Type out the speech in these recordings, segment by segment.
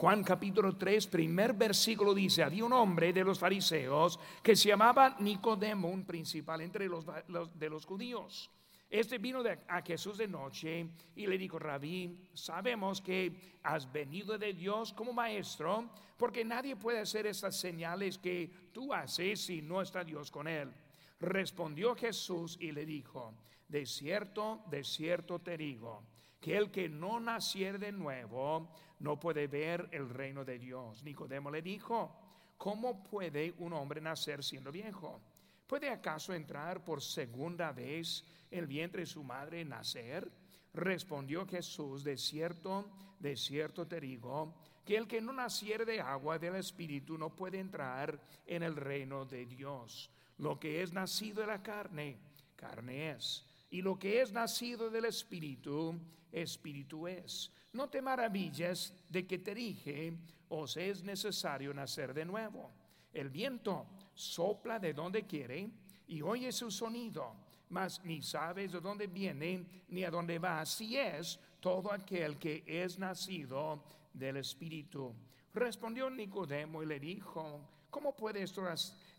Juan capítulo 3, primer versículo dice, había un hombre de los fariseos que se llamaba Nicodemo, un principal entre los, de los judíos. Este vino a Jesús de noche y le dijo, Rabí, sabemos que has venido de Dios como maestro, porque nadie puede hacer estas señales que tú haces si no está Dios con él. Respondió Jesús y le dijo, de cierto, de cierto te digo, que el que no naciere de nuevo no puede ver el reino de Dios. Nicodemo le dijo, ¿cómo puede un hombre nacer siendo viejo? ¿Puede acaso entrar por segunda vez el vientre de su madre nacer? Respondió Jesús, de cierto, de cierto te digo, que el que no naciere de agua del Espíritu no puede entrar en el reino de Dios. Lo que es nacido de la carne, carne es. Y lo que es nacido del Espíritu, Espíritu es. No te maravilles de que te dije, os es necesario nacer de nuevo. El viento sopla de donde quiere y oye su sonido, mas ni sabes de dónde viene ni a dónde va. Así es todo aquel que es nacido del Espíritu. Respondió Nicodemo y le dijo, ¿cómo puede, esto,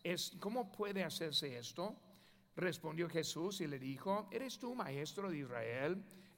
es, ¿cómo puede hacerse esto? Respondió Jesús y le dijo, ¿eres tú maestro de Israel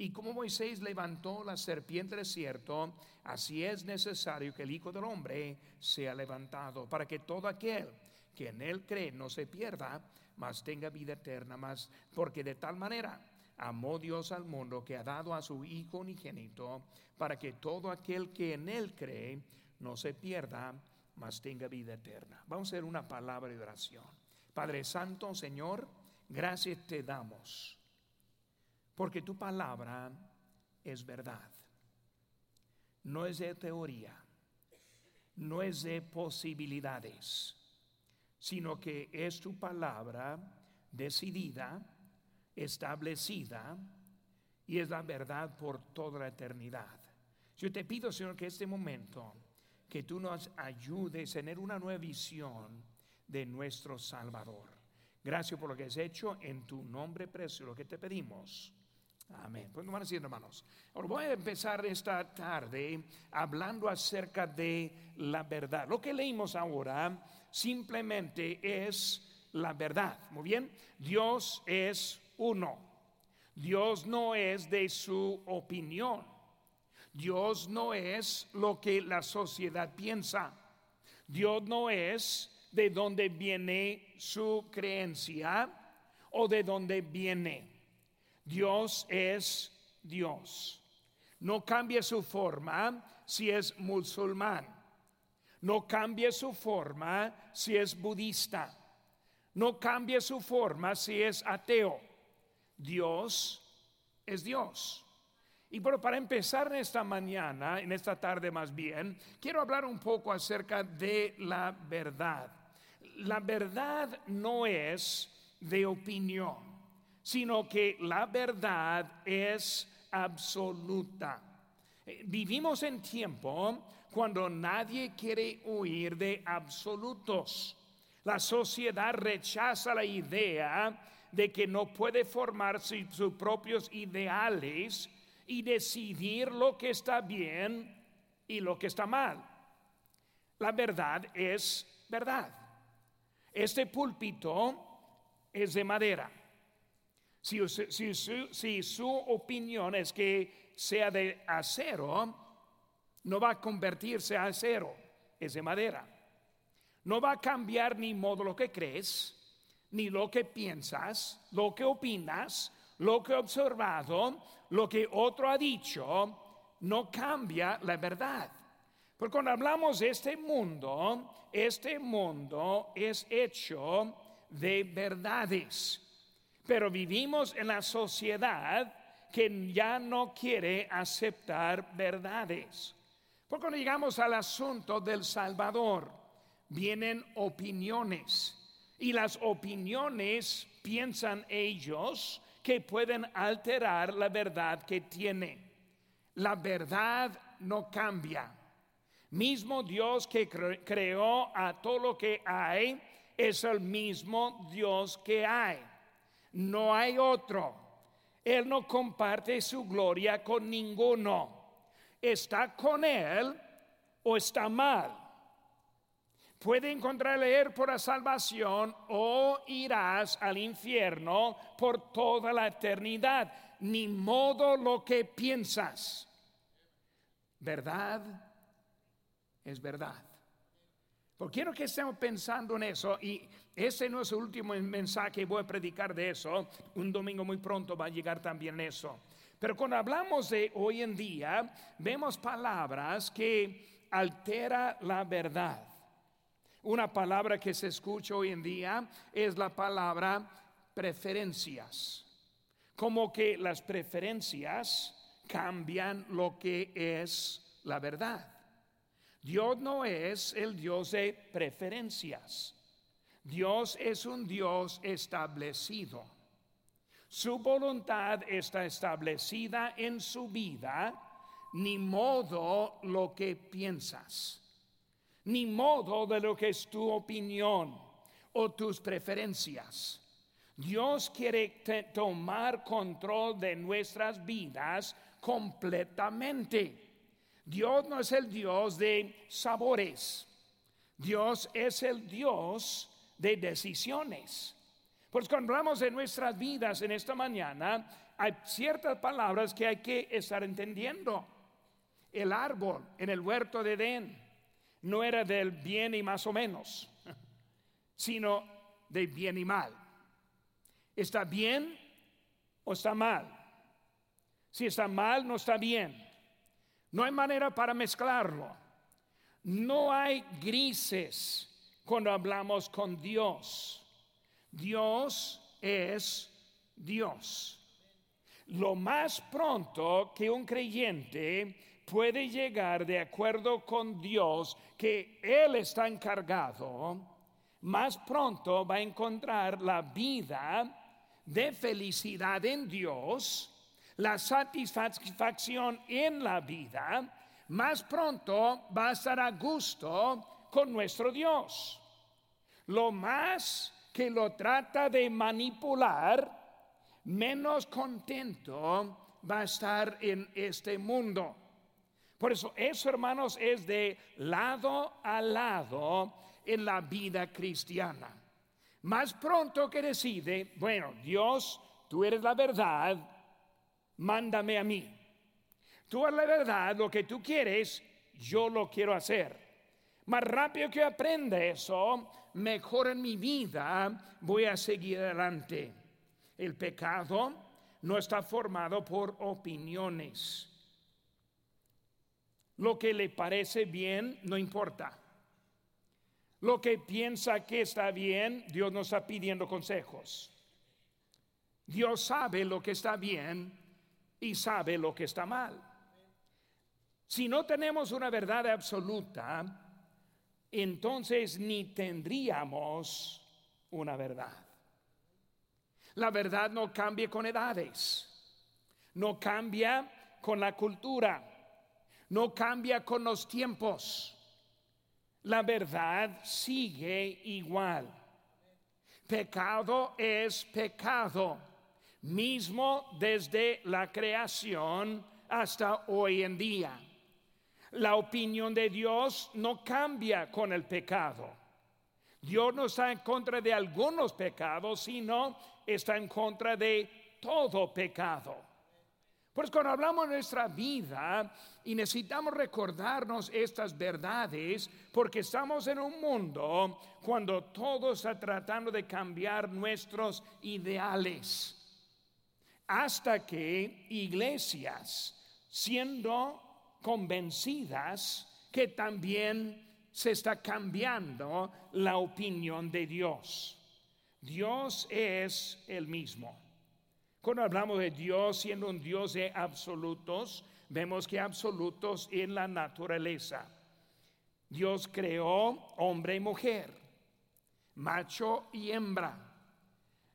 Y como Moisés levantó la serpiente del desierto, así es necesario que el Hijo del Hombre sea levantado, para que todo aquel que en él cree no se pierda, mas tenga vida eterna, más porque de tal manera amó Dios al mundo que ha dado a su Hijo unigénito, para que todo aquel que en él cree no se pierda, mas tenga vida eterna. Vamos a hacer una palabra de oración. Padre Santo, Señor, gracias te damos, porque tu palabra es verdad. No es de teoría, no es de posibilidades, sino que es tu palabra decidida, establecida y es la verdad por toda la eternidad. Yo te pido, Señor, que este momento que tú nos ayudes a tener una nueva visión de nuestro Salvador. Gracias por lo que has hecho en tu nombre precioso, lo que te pedimos. Amén. Pues no van a decir, hermanos. Ahora voy a empezar esta tarde hablando acerca de la verdad. Lo que leímos ahora simplemente es la verdad. Muy bien. Dios es uno. Dios no es de su opinión. Dios no es lo que la sociedad piensa. Dios no es de dónde viene su creencia o de dónde viene. Dios es Dios. No cambia su forma si es musulmán. No cambia su forma si es budista. No cambia su forma si es ateo. Dios es Dios. Y bueno, para empezar en esta mañana, en esta tarde más bien, quiero hablar un poco acerca de la verdad. La verdad no es de opinión, sino que la verdad es absoluta. Eh, vivimos en tiempo cuando nadie quiere huir de absolutos. La sociedad rechaza la idea de que no puede formar sus propios ideales y decidir lo que está bien y lo que está mal. La verdad es verdad. Este púlpito es de madera. Si, si, su opinión es que sea de acero, no va a convertirse a acero, es de madera. No va a cambiar ni modo lo que crees, ni lo que piensas, lo que opinas, lo que he observado, lo que otro ha dicho, no cambia la verdad. Porque cuando hablamos de este mundo, este mundo es hecho de verdades. Pero vivimos en la sociedad que ya no quiere aceptar verdades. Porque cuando llegamos al asunto del Salvador, vienen opiniones. Y las opiniones piensan ellos que pueden alterar la verdad que tiene. La verdad no cambia. Mismo Dios que creó a todo lo que hay es el mismo Dios que hay. No hay otro. Él no comparte su gloria con ninguno. Está con Él o está mal. Puede encontrar leer por la salvación o irás al infierno por toda la eternidad. Ni modo lo que piensas. Verdad es verdad. Porque quiero que estemos pensando en eso y ese no es el último mensaje, voy a predicar de eso. Un domingo muy pronto va a llegar también eso. Pero cuando hablamos de hoy en día, vemos palabras que altera la verdad. Una palabra que se escucha hoy en día es la palabra preferencias. Como que las preferencias cambian lo que es la verdad. Dios no es el Dios de preferencias. Dios es un Dios establecido. Su voluntad está establecida en su vida, ni modo lo que piensas, ni modo de lo que es tu opinión o tus preferencias. Dios quiere tomar control de nuestras vidas completamente. Dios no es el Dios de sabores. Dios es el Dios de decisiones. Pues cuando hablamos de nuestras vidas en esta mañana, hay ciertas palabras que hay que estar entendiendo. El árbol en el huerto de Edén no era del bien y más o menos, sino de bien y mal. ¿Está bien o está mal? Si está mal, no está bien. No hay manera para mezclarlo. No hay grises cuando hablamos con Dios. Dios es Dios. Lo más pronto que un creyente puede llegar de acuerdo con Dios que Él está encargado, más pronto va a encontrar la vida de felicidad en Dios la satisfacción en la vida, más pronto va a estar a gusto con nuestro Dios. Lo más que lo trata de manipular, menos contento va a estar en este mundo. Por eso eso, hermanos, es de lado a lado en la vida cristiana. Más pronto que decide, bueno, Dios, tú eres la verdad, mándame a mí. Tú es la verdad, lo que tú quieres, yo lo quiero hacer. Más rápido que aprenda eso, mejor en mi vida voy a seguir adelante. El pecado no está formado por opiniones. Lo que le parece bien no importa. Lo que piensa que está bien, Dios nos está pidiendo consejos. Dios sabe lo que está bien y sabe lo que está mal. Si no tenemos una verdad absoluta, entonces ni tendríamos una verdad. La verdad no cambia con edades, no cambia con la cultura, no cambia con los tiempos. La verdad sigue igual. Pecado es pecado mismo desde la creación hasta hoy en día. La opinión de Dios no cambia con el pecado. Dios no está en contra de algunos pecados, sino está en contra de todo pecado. Pues cuando hablamos de nuestra vida y necesitamos recordarnos estas verdades, porque estamos en un mundo cuando todo está tratando de cambiar nuestros ideales hasta que iglesias, siendo convencidas que también se está cambiando la opinión de Dios. Dios es el mismo. Cuando hablamos de Dios siendo un Dios de absolutos, vemos que absolutos en la naturaleza. Dios creó hombre y mujer, macho y hembra.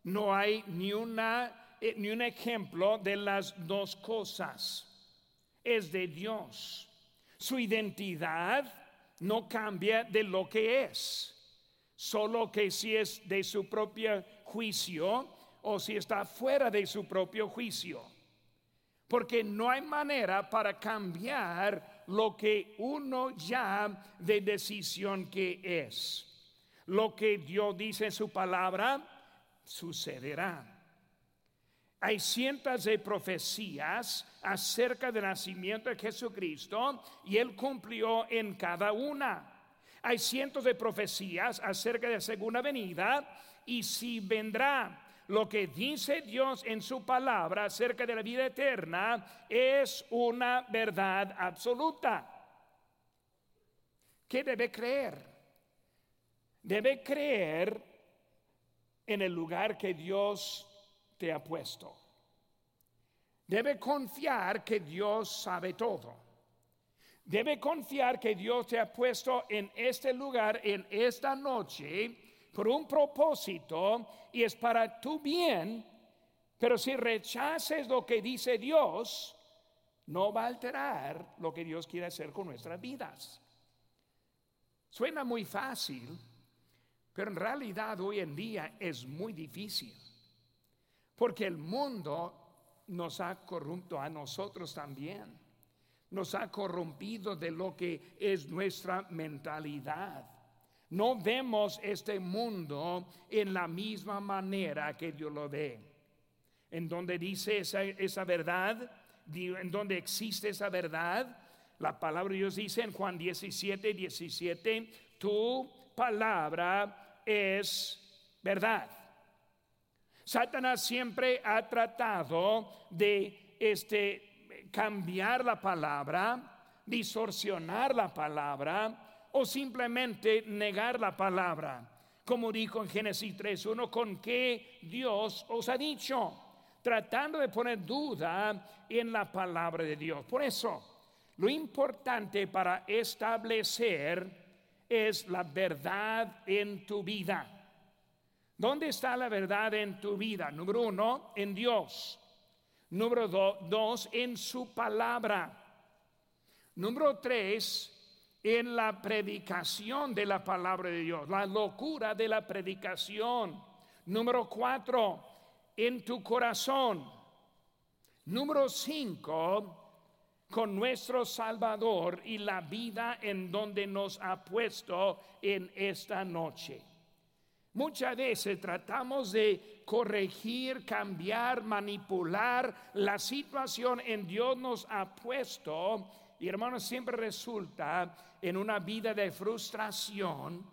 No hay ni, una, ni un ejemplo de las dos cosas. Es de Dios. Su identidad no cambia de lo que es, solo que si es de su propio juicio o si está fuera de su propio juicio. Porque no hay manera para cambiar lo que uno ya de decisión que es. Lo que Dios dice en su palabra sucederá. Hay cientos de profecías acerca del nacimiento de Jesucristo y Él cumplió en cada una. Hay cientos de profecías acerca de la segunda venida y si vendrá. Lo que dice Dios en su palabra acerca de la vida eterna es una verdad absoluta. ¿Qué debe creer? Debe creer en el lugar que Dios te ha puesto. Debe confiar que Dios sabe todo. Debe confiar que Dios te ha puesto en este lugar, en esta noche, por un propósito y es para tu bien. Pero si rechaces lo que dice Dios, no va a alterar lo que Dios quiere hacer con nuestras vidas. Suena muy fácil, pero en realidad hoy en día es muy difícil. Porque el mundo nos ha corrupto a nosotros también. Nos ha corrompido de lo que es nuestra mentalidad. No vemos este mundo en la misma manera que Dios lo ve. En donde dice esa, esa verdad, en donde existe esa verdad, la palabra de Dios dice en Juan 17, 17, tu palabra es verdad. Satanás siempre ha tratado de este, cambiar la palabra, distorsionar la palabra o simplemente negar la palabra. Como dijo en Génesis 3.1, con que Dios os ha dicho, tratando de poner duda en la palabra de Dios. Por eso, lo importante para establecer es la verdad en tu vida. ¿Dónde está la verdad en tu vida? Número uno, en Dios. Número dos, en su palabra. Número tres, en la predicación de la palabra de Dios, la locura de la predicación. Número cuatro, en tu corazón. Número cinco, con nuestro Salvador y la vida en donde nos ha puesto en esta noche. Muchas veces tratamos de corregir, cambiar, manipular la situación en Dios nos ha puesto. Y hermanos siempre resulta en una vida de frustración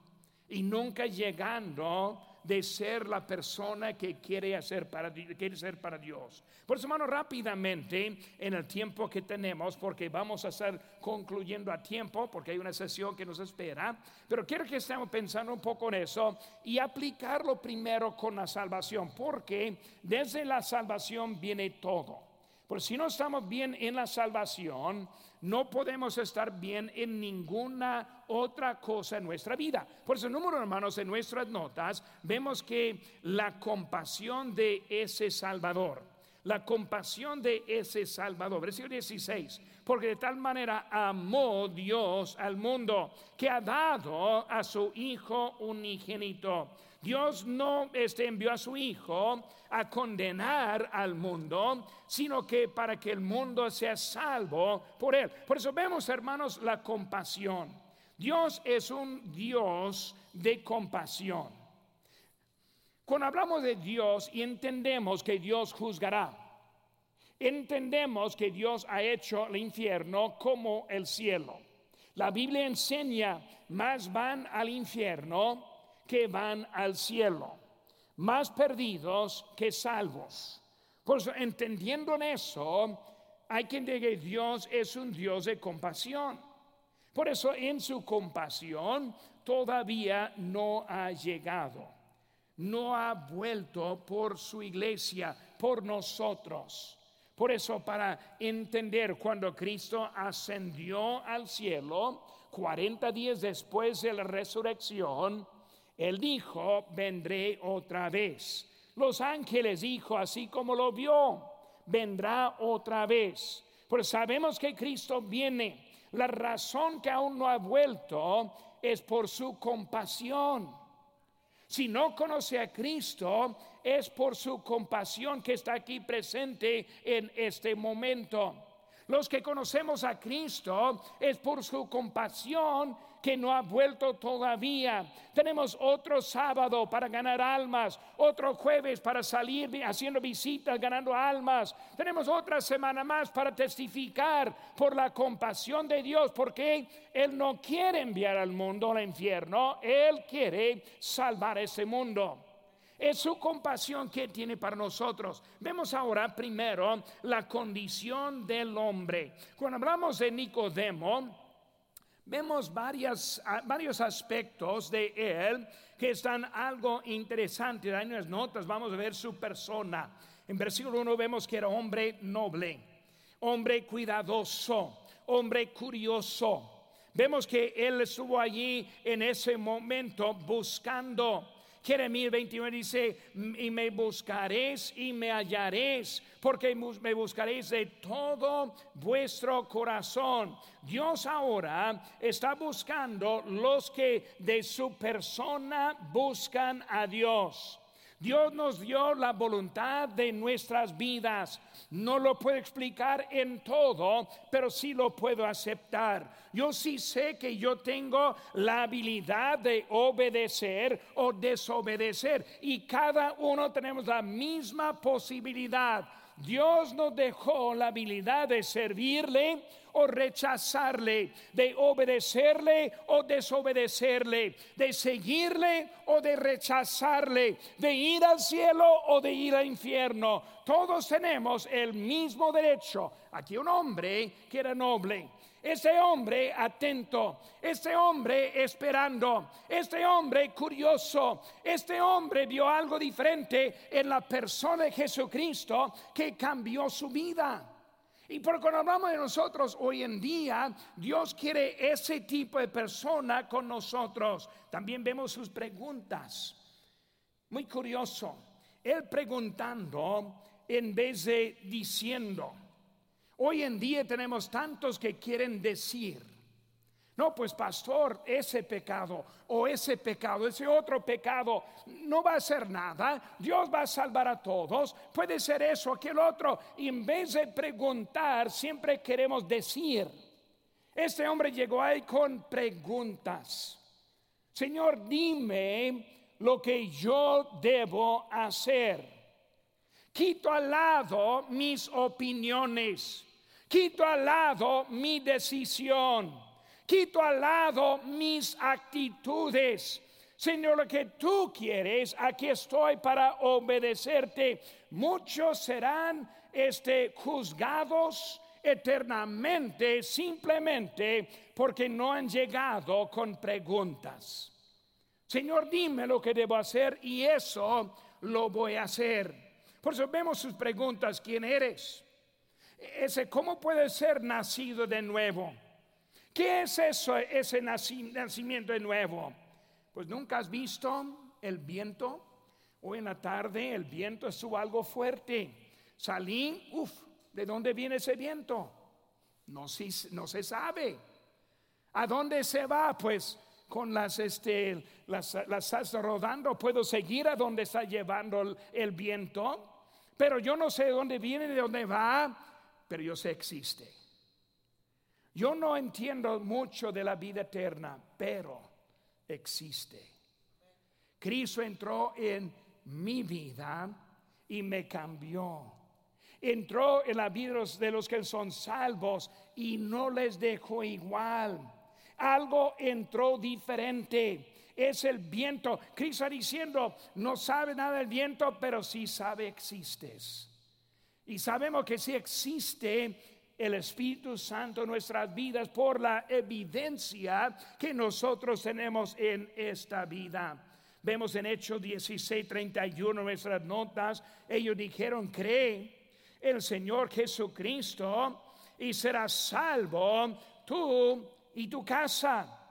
y nunca llegando de ser la persona que quiere, hacer para, ser para Dios. Por eso, hermano, rápidamente en el tiempo que tenemos, porque vamos a estar concluyendo a tiempo, porque hay una sesión que nos espera, pero quiero que estemos pensando un poco en eso y aplicarlo primero con la salvación, porque desde la salvación viene todo. Porque si no estamos bien en la salvación, no podemos estar bien en ninguna otra cosa en nuestra vida. Por eso, número hermanos, en nuestras notas vemos que la compasión de ese Salvador, la compasión de ese Salvador, versículo 16, porque de tal manera amó Dios al mundo que ha dado a su Hijo unigénito. Dios no este, envió a su Hijo a condenar al mundo, sino que para que el mundo sea salvo por él. Por eso vemos, hermanos, la compasión. Dios es un Dios de compasión. Cuando hablamos de Dios y entendemos que Dios juzgará, entendemos que Dios ha hecho el infierno como el cielo. La Biblia enseña, más van al infierno que van al cielo más perdidos que salvos. Por eso, entendiendo en eso, hay quien diga que Dios es un Dios de compasión. Por eso, en su compasión todavía no ha llegado, no ha vuelto por su iglesia, por nosotros. Por eso, para entender cuando Cristo ascendió al cielo, 40 días después de la resurrección, Él dijo, vendré otra vez. Los ángeles dijo, así como lo vio, vendrá otra vez. Pues sabemos que Cristo viene. La razón que aún no ha vuelto es por su compasión. Si no conoce a Cristo, es por su compasión que está aquí presente en este momento. Los que conocemos a Cristo es por su compasión que no ha vuelto todavía. Tenemos otro sábado para ganar almas, otro jueves para salir haciendo visitas, ganando almas. Tenemos otra semana más para testificar por la compasión de Dios, porque Él no quiere enviar al mundo al infierno, Él quiere salvar ese mundo. Es su compasión que tiene para nosotros. Vemos ahora primero la condición del hombre. Cuando hablamos de Nicodemo, vemos varios aspectos de él que están algo interesantes. En las notas vamos a ver su persona. En versículo 1 vemos que era hombre noble, hombre cuidadoso, hombre curioso. Vemos que él estuvo allí en ese momento buscando Jeremías 21 dice, y me buscaréis y me hallaréis, porque me buscaréis de todo vuestro corazón. Dios ahora está buscando los que de su persona buscan a Dios. Dios nos dio la voluntad de nuestras vidas. No lo puedo explicar en todo, pero sí lo puedo aceptar. Yo sí sé que yo tengo la habilidad de obedecer o desobedecer y cada uno tenemos la misma posibilidad. Dios nos dejó la habilidad de servirle o rechazarle, de obedecerle o desobedecerle, de seguirle o de rechazarle, de ir al cielo o de ir al infierno. Todos tenemos el mismo derecho. Aquí un hombre que era noble. Este hombre atento, este hombre esperando, este hombre curioso, este hombre vio algo diferente en la persona de Jesucristo que cambió su vida. Y por cuando hablamos de nosotros hoy en día, Dios quiere ese tipo de persona con nosotros. También vemos sus preguntas. Muy curioso. Él preguntando en vez de diciendo. Hoy en día tenemos tantos que quieren decir. No, pues pastor, ese pecado o ese pecado, ese otro pecado, no va a hacer nada. Dios va a salvar a todos. Puede ser eso, aquel otro. En vez de preguntar, siempre queremos decir. Este hombre llegó ahí con preguntas. Señor, dime lo que yo debo hacer. Quito al lado mis opiniones. Quito al lado mi decisión quito al lado mis actitudes. Señor, lo que tú quieres, aquí estoy para obedecerte. Muchos serán este, juzgados eternamente simplemente porque no han llegado con preguntas. Señor, dime lo que debo hacer y eso lo voy a hacer. Por eso vemos sus preguntas, ¿quién eres? ¿cómo puede ser nacido de nuevo? ¿Qué es eso, ese nacimiento de nuevo? Pues nunca has visto el viento. Hoy en la tarde el viento estuvo algo fuerte. Salí, uff, ¿de dónde viene ese viento? No, se sabe. ¿A dónde se va? Pues con las, este, las, las rodando, puedo seguir a dónde está llevando el, el viento, pero yo no sé de dónde viene, de dónde va, pero yo sé existe. Yo no entiendo mucho de la vida eterna, pero existe. Cristo entró en mi vida y me cambió. Entró en la vida de los que son salvos y no les dejó igual. Algo entró diferente. Es el viento. Cristo diciendo, no sabe nada del viento, pero sí sabe existes. Y sabemos que si existe, el Espíritu Santo en nuestras vidas por la evidencia que nosotros tenemos en esta vida. Vemos en Hechos 16, 31 nuestras notas, ellos dijeron, cree el Señor Jesucristo y serás salvo tú y tu casa.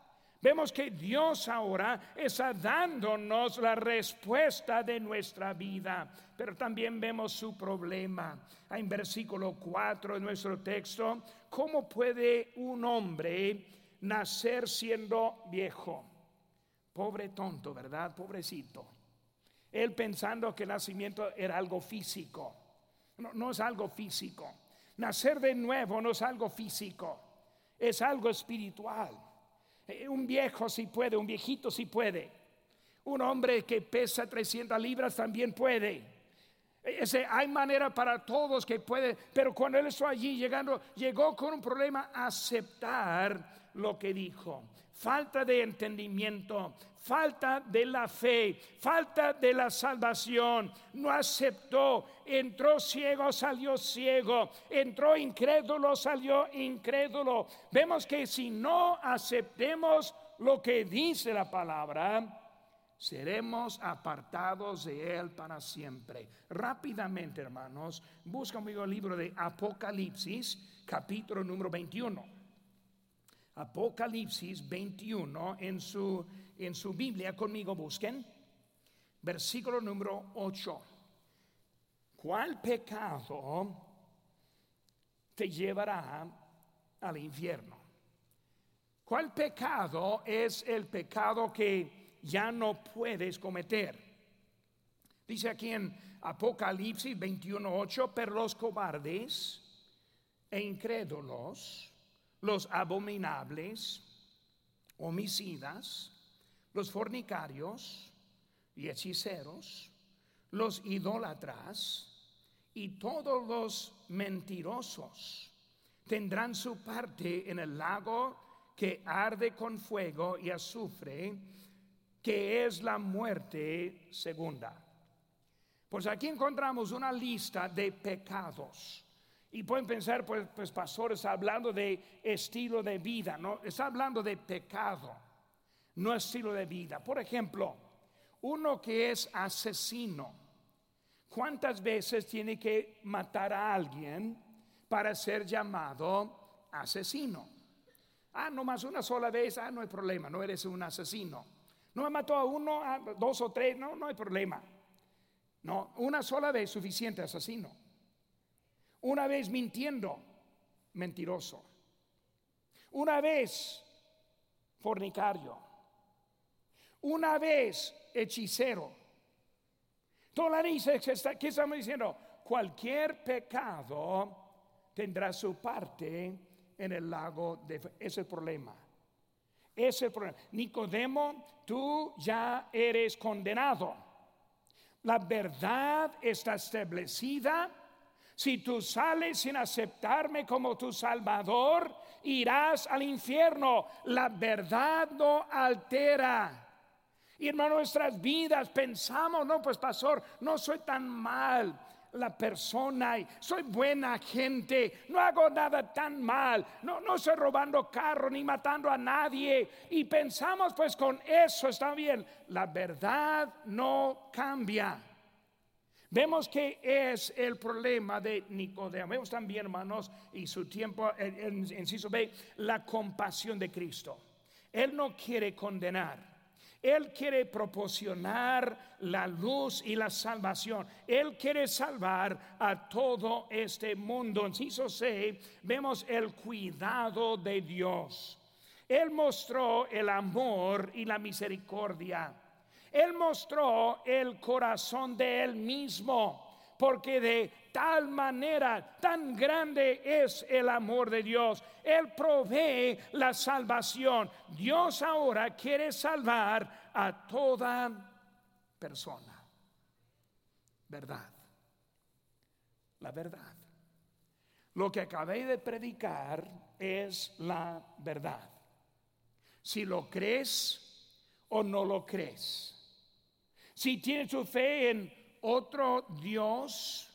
Vemos que Dios ahora está dándonos la respuesta de nuestra vida, pero también vemos su problema. En versículo 4 de nuestro texto, ¿cómo puede un hombre nacer siendo viejo? Pobre tonto, ¿verdad? Pobrecito. Él pensando que el nacimiento era algo físico. No, no es algo físico. Nacer de nuevo no es algo físico, es algo espiritual. Eh, un viejo si puede, un viejito si puede. Un hombre que pesa 300 libras también puede. Ese, hay manera para todos que puede, pero cuando él estuvo allí llegando, llegó con un problema aceptar lo que dijo. Falta de entendimiento, falta de la fe, falta de la salvación. No aceptó, entró ciego, salió ciego, entró incrédulo, salió incrédulo. Vemos que si no aceptemos lo que dice la palabra, seremos apartados de Él para siempre. Rápidamente, hermanos, busca conmigo el libro de Apocalipsis, capítulo número 21. Apocalipsis 21 en su, en su Biblia, conmigo busquen, versículo número 8. ¿Cuál pecado te llevará al infierno? ¿Cuál pecado es el pecado que ya no puedes cometer? Dice aquí en Apocalipsis 21:8, pero los cobardes e incrédulos los abominables, homicidas, los fornicarios y hechiceros, los idólatras y todos los mentirosos tendrán su parte en el lago que arde con fuego y azufre, que es la muerte segunda. Pues aquí encontramos una lista de pecados y pueden pensar, pues, pues pastor está hablando de estilo de vida, no, está hablando de pecado, no estilo de vida. Por ejemplo, uno que es asesino, ¿cuántas veces tiene que matar a alguien para ser llamado asesino? Ah, no más una sola vez, ah, no hay problema, no eres un asesino. No me mató a uno, a dos o tres, no, no hay problema. No, una sola vez suficiente asesino. Una vez mintiendo, mentiroso. Una vez fornicario. Una vez hechicero. Toda dice ¿qué estamos diciendo? Cualquier pecado tendrá su parte en el lago de... Ese problema. Ese problema. Nicodemo, tú ya eres condenado. La verdad está establecida si tú sales sin aceptarme como tu Salvador, irás al infierno. La verdad no altera. Y en nuestras vidas pensamos, no, pues pastor, no soy tan mal la persona soy buena gente, no hago nada tan mal, no, no estoy robando carro ni matando a nadie. Y pensamos, pues con eso está bien. La verdad no cambia. Vemos que es el problema de Nicodemo. Vemos también, hermanos, y su tiempo, en inciso B, la compasión de Cristo. Él no quiere condenar. Él quiere proporcionar la luz y la salvación. Él quiere salvar a todo este mundo. Inciso C, vemos el cuidado de Dios. Él mostró el amor y la misericordia. Él mostró el corazón de Él mismo, porque de tal manera, tan grande es el amor de Dios. Él provee la salvación. Dios ahora quiere salvar a toda persona. ¿Verdad? La verdad. Lo que acabé de predicar es la verdad. Si lo crees o no lo crees. Si tienes tu fe en otro Dios,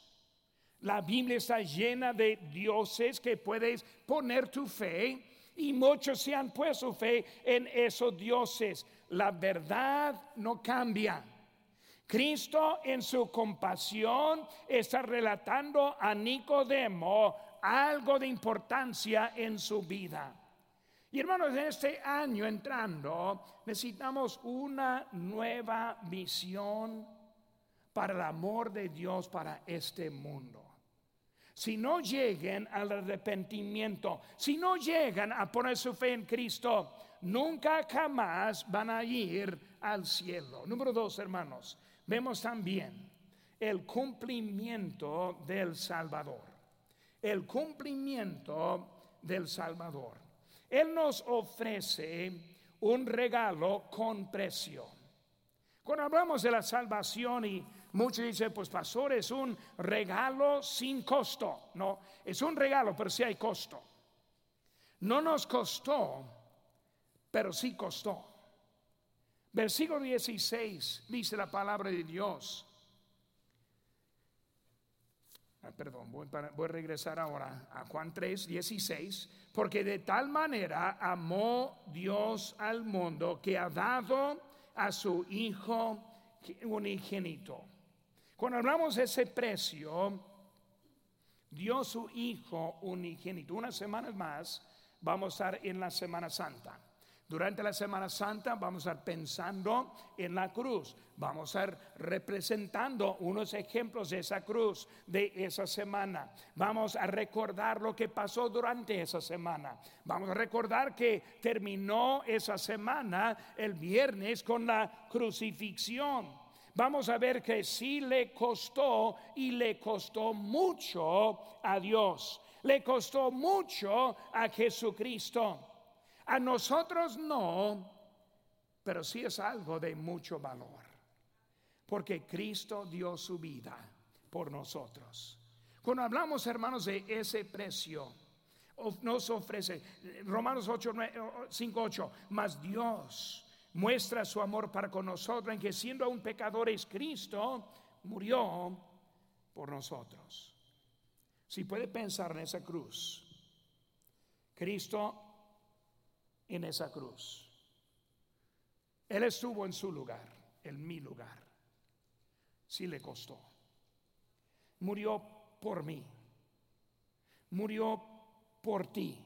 la Biblia está llena de dioses que puedes poner tu fe y muchos se han puesto fe en esos dioses. La verdad no cambia. Cristo en su compasión está relatando a Nicodemo algo de importancia en su vida. Y hermanos, en este año entrando, necesitamos una nueva visión para el amor de Dios para este mundo. Si no llegan al arrepentimiento, si no llegan a poner su fe en Cristo, nunca jamás van a ir al cielo. Número dos, hermanos, vemos también el cumplimiento del Salvador. El cumplimiento del Salvador. Él nos ofrece un regalo con precio. Cuando hablamos de la salvación y muchos dicen, pues pastor, es un regalo sin costo. No, es un regalo, pero sí hay costo. No nos costó, pero sí costó. Versículo 16 dice la palabra de Dios. Ah, perdón, voy, a regresar ahora a Juan 3, 16, porque de tal manera amó Dios al mundo que ha dado a su Hijo unigénito. Cuando hablamos de ese precio, dio su Hijo unigénito. Unas semanas más vamos a estar en la Semana Santa. Durante la Semana Santa vamos a estar pensando en la cruz, vamos a estar representando unos ejemplos de esa cruz de esa semana. Vamos a recordar lo que pasó durante esa semana. Vamos a recordar que terminó esa semana el viernes con la crucifixión. Vamos a ver que sí le costó y le costó mucho a Dios. Le costó mucho a Jesucristo. A nosotros no, pero sí es algo de mucho valor. Porque Cristo dio su vida por nosotros. Cuando hablamos, hermanos, de ese precio, nos ofrece Romanos 8, 5, 8, más Dios muestra su amor para con nosotros en que siendo aún pecadores, Cristo murió por nosotros. Si puede pensar en esa cruz, Cristo en esa cruz. Él estuvo en su lugar, en mi lugar. Sí le costó. Murió por mí. Murió por ti.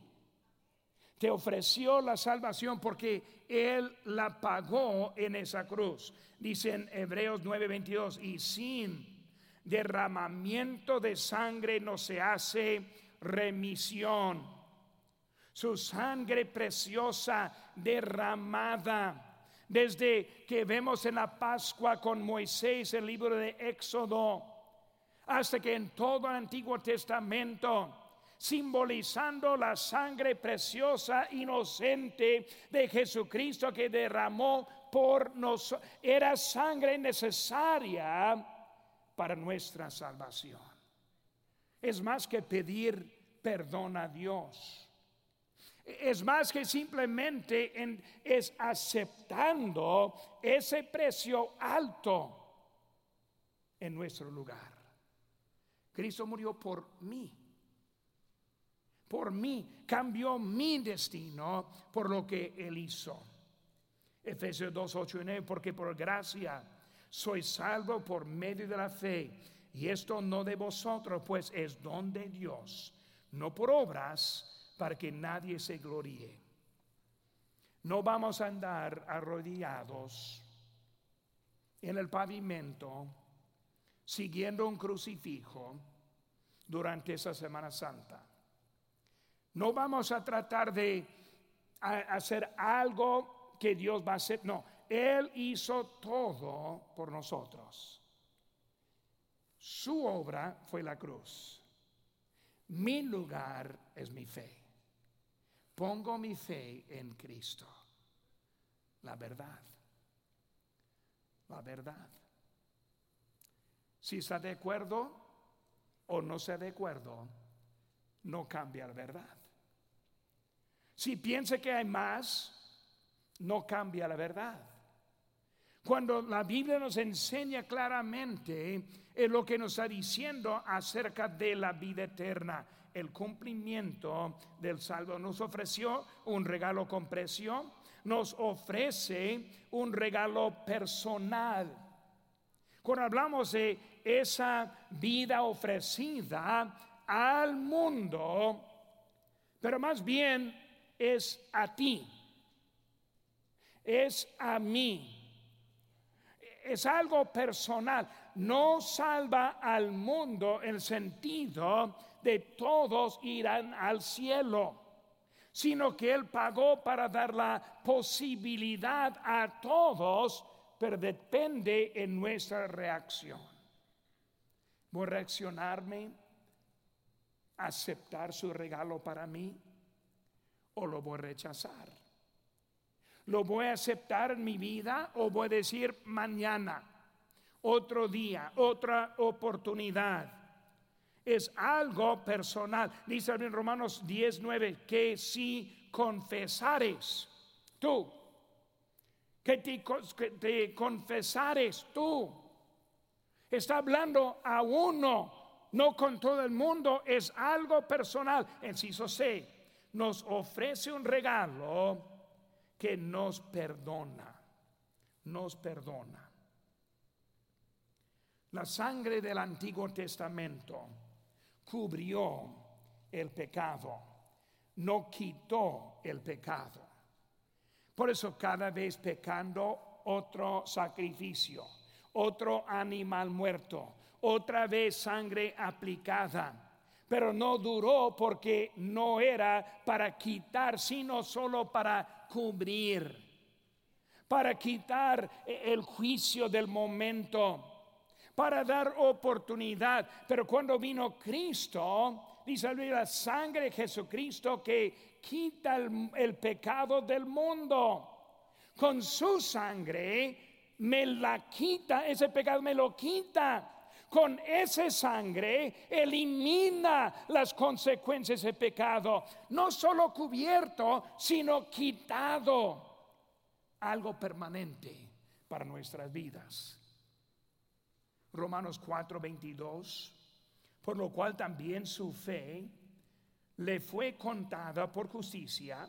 Te ofreció la salvación porque Él la pagó en esa cruz. Dice en Hebreos 9:22, y sin derramamiento de sangre no se hace remisión su sangre preciosa derramada. Desde que vemos en la Pascua con Moisés el libro de Éxodo, hasta que en todo el Antiguo Testamento, simbolizando la sangre preciosa, inocente de Jesucristo que derramó por nosotros, era sangre necesaria para nuestra salvación. Es más que pedir perdón a Dios es más que simplemente en, es aceptando ese precio alto en nuestro lugar. Cristo murió por mí. Por mí, cambió mi destino por lo que Él hizo. Efesios 2, 8 y 9, porque por gracia soy salvo por medio de la fe. Y esto no de vosotros, pues es don de Dios, no por obras, para que nadie se gloríe. No vamos a andar arrodillados en el pavimento siguiendo un crucifijo durante esa Semana Santa. No vamos a tratar de hacer algo que Dios va a hacer. No, Él hizo todo por nosotros. Su obra fue la cruz. Mi lugar es mi fe. Pongo mi fe en Cristo. La verdad. La verdad. Si está de acuerdo o no está de acuerdo, no cambia la verdad. Si piensa que hay más, no cambia la verdad. Cuando la Biblia nos enseña claramente en lo que nos está diciendo acerca de la vida eterna, el cumplimiento del salvo. Nos ofreció un regalo con precio, nos ofrece un regalo personal. Cuando hablamos de esa vida ofrecida al mundo, pero más bien es a ti, es a mí, es algo personal, no salva al mundo en el sentido de todos irán al cielo, sino que Él pagó para dar la posibilidad a todos, pero depende en nuestra reacción. ¿Voy a reaccionarme? ¿Aceptar su regalo para mí? ¿O lo voy a rechazar? ¿Lo voy a aceptar en mi vida o voy a decir mañana, otro día, otra oportunidad? Es algo personal. Dice en Romanos 19 que si confesares tú, que te, confesares tú, está hablando a uno, no con todo el mundo, es algo personal. Enciso C, nos ofrece un regalo que nos perdona, nos perdona. La sangre del Antiguo Testamento cubrió el pecado, no quitó el pecado. Por eso cada vez pecando otro sacrificio, otro animal muerto, otra vez sangre aplicada. Pero no duró porque no era para quitar, sino solo para cubrir, para quitar el juicio del momento para dar oportunidad. Pero cuando vino Cristo, dice la sangre de Jesucristo que quita el, pecado del mundo. Con su sangre me la quita, ese pecado me lo quita. Con esa sangre elimina las consecuencias del pecado. No solo cubierto, sino quitado. Algo permanente para nuestras vidas. Romanos 4, 22, por lo cual también su fe le fue contada por justicia.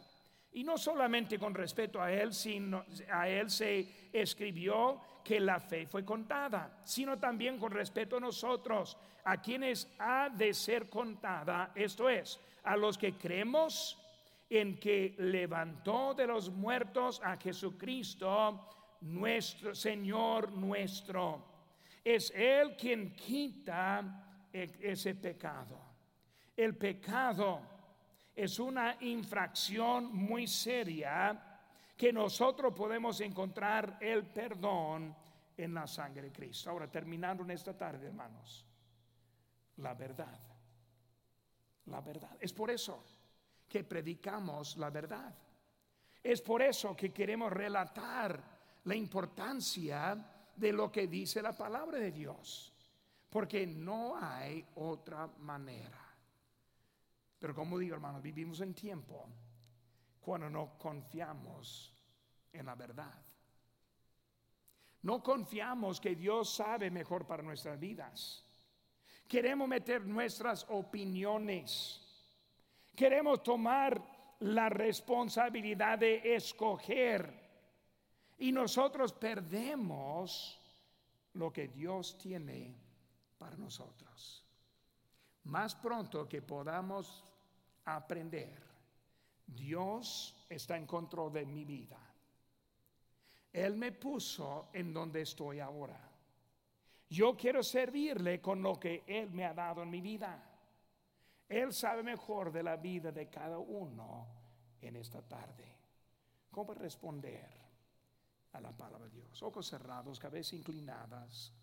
Y no solamente con respeto a él, sino a él se escribió que la fe fue contada, sino también con respeto a nosotros, a quienes ha de ser contada, esto es, a los que creemos en que levantó de los muertos a Jesucristo, nuestro Señor nuestro es Él quien quita e-, ese pecado. El pecado es una infracción muy seria que nosotros podemos encontrar el perdón en la sangre de Cristo. Ahora, terminando en esta tarde, hermanos, la verdad. La verdad. Es por eso que predicamos la verdad. Es por eso que queremos relatar la importancia de lo que dice la palabra de Dios, porque no hay otra manera. Pero como digo, hermanos, vivimos en tiempo cuando no confiamos en la verdad. No confiamos que Dios sabe mejor para nuestras vidas. Queremos meter nuestras opiniones. Queremos tomar la responsabilidad de escoger y nosotros perdemos lo que Dios tiene para nosotros. Más pronto que podamos aprender, Dios está en control de mi vida. Él me puso en donde estoy ahora. Yo quiero servirle con lo que Él me ha dado en mi vida. Él sabe mejor de la vida de cada uno en esta tarde. ¿Cómo responder? A la palabra de Dios. Ojos cerrados, cabezas inclinadas.